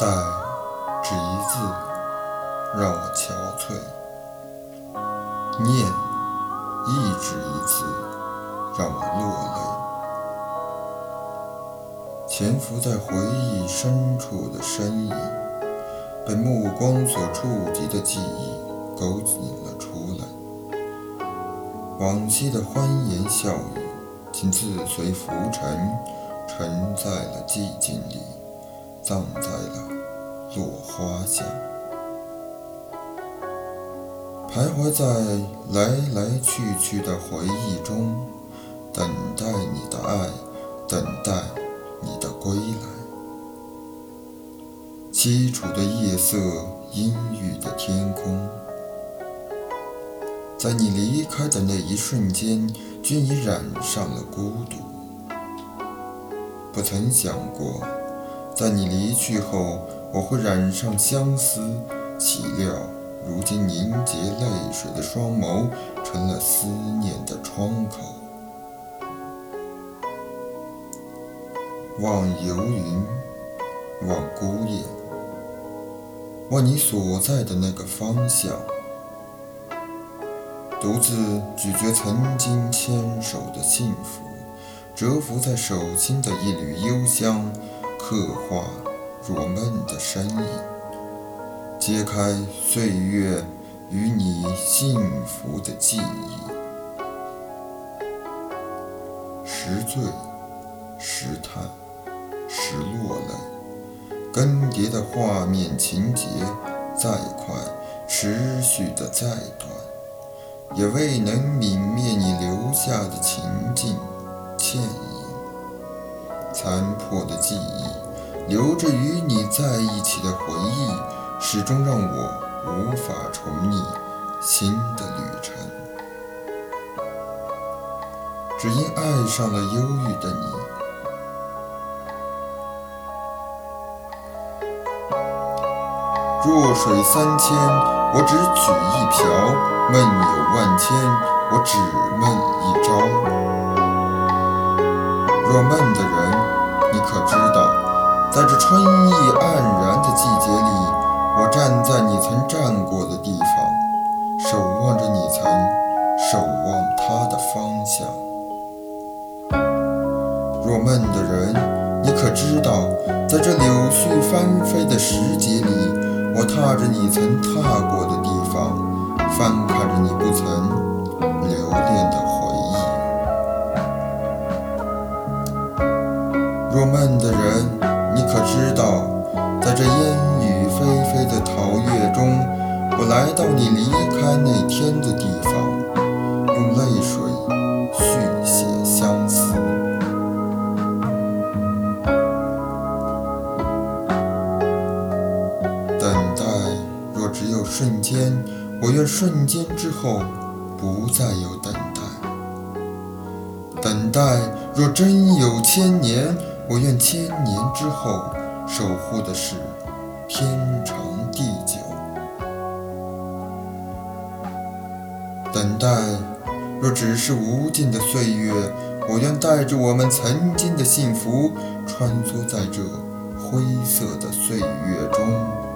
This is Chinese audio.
待只一字，让我憔悴；念亦只一字，让我落泪。潜伏在回忆深处的身影，被目光所触及的记忆勾引了出来。往昔的欢言笑语，竟自随浮尘，沉在了寂静里。葬在了落花下，徘徊在来来去去的回忆中，等待你的爱，等待你的归来。凄楚的夜色，阴郁的天空，在你离开的那一瞬间，均已染上了孤独。不曾想过。在你离去后，我会染上相思。岂料，如今凝结泪水的双眸，成了思念的窗口。望游云，望孤雁，望你所在的那个方向。独自咀嚼曾经牵手的幸福，蛰伏在手心的一缕幽香。刻画若梦的身影，揭开岁月与你幸福的记忆。时醉，时叹，时落泪，更迭的画面情节，再快，持续的再短，也未能泯灭你留下的情境倩影。残破的记忆。留着与你在一起的回忆，始终让我无法重拟新的旅程。只因爱上了忧郁的你。弱水三千，我只取一瓢；梦有万千，我只梦一朝。若梦的人，可知道？在这春意黯然的季节里，我站在你曾站过的地方，守望着你曾守望他的方向。若梦的人，你可知道，在这柳絮翻飞的时节里，我踏着你曾踏过的地方，翻看着你不曾可知道，在这烟雨霏霏的桃月中，我来到你离开那天的地方，用泪水续写相思。等待若只有瞬间，我愿瞬间之后不再有等待。等待若真有千年。我愿千年之后守护的是天长地久。等待若只是无尽的岁月，我愿带着我们曾经的幸福，穿梭在这灰色的岁月中。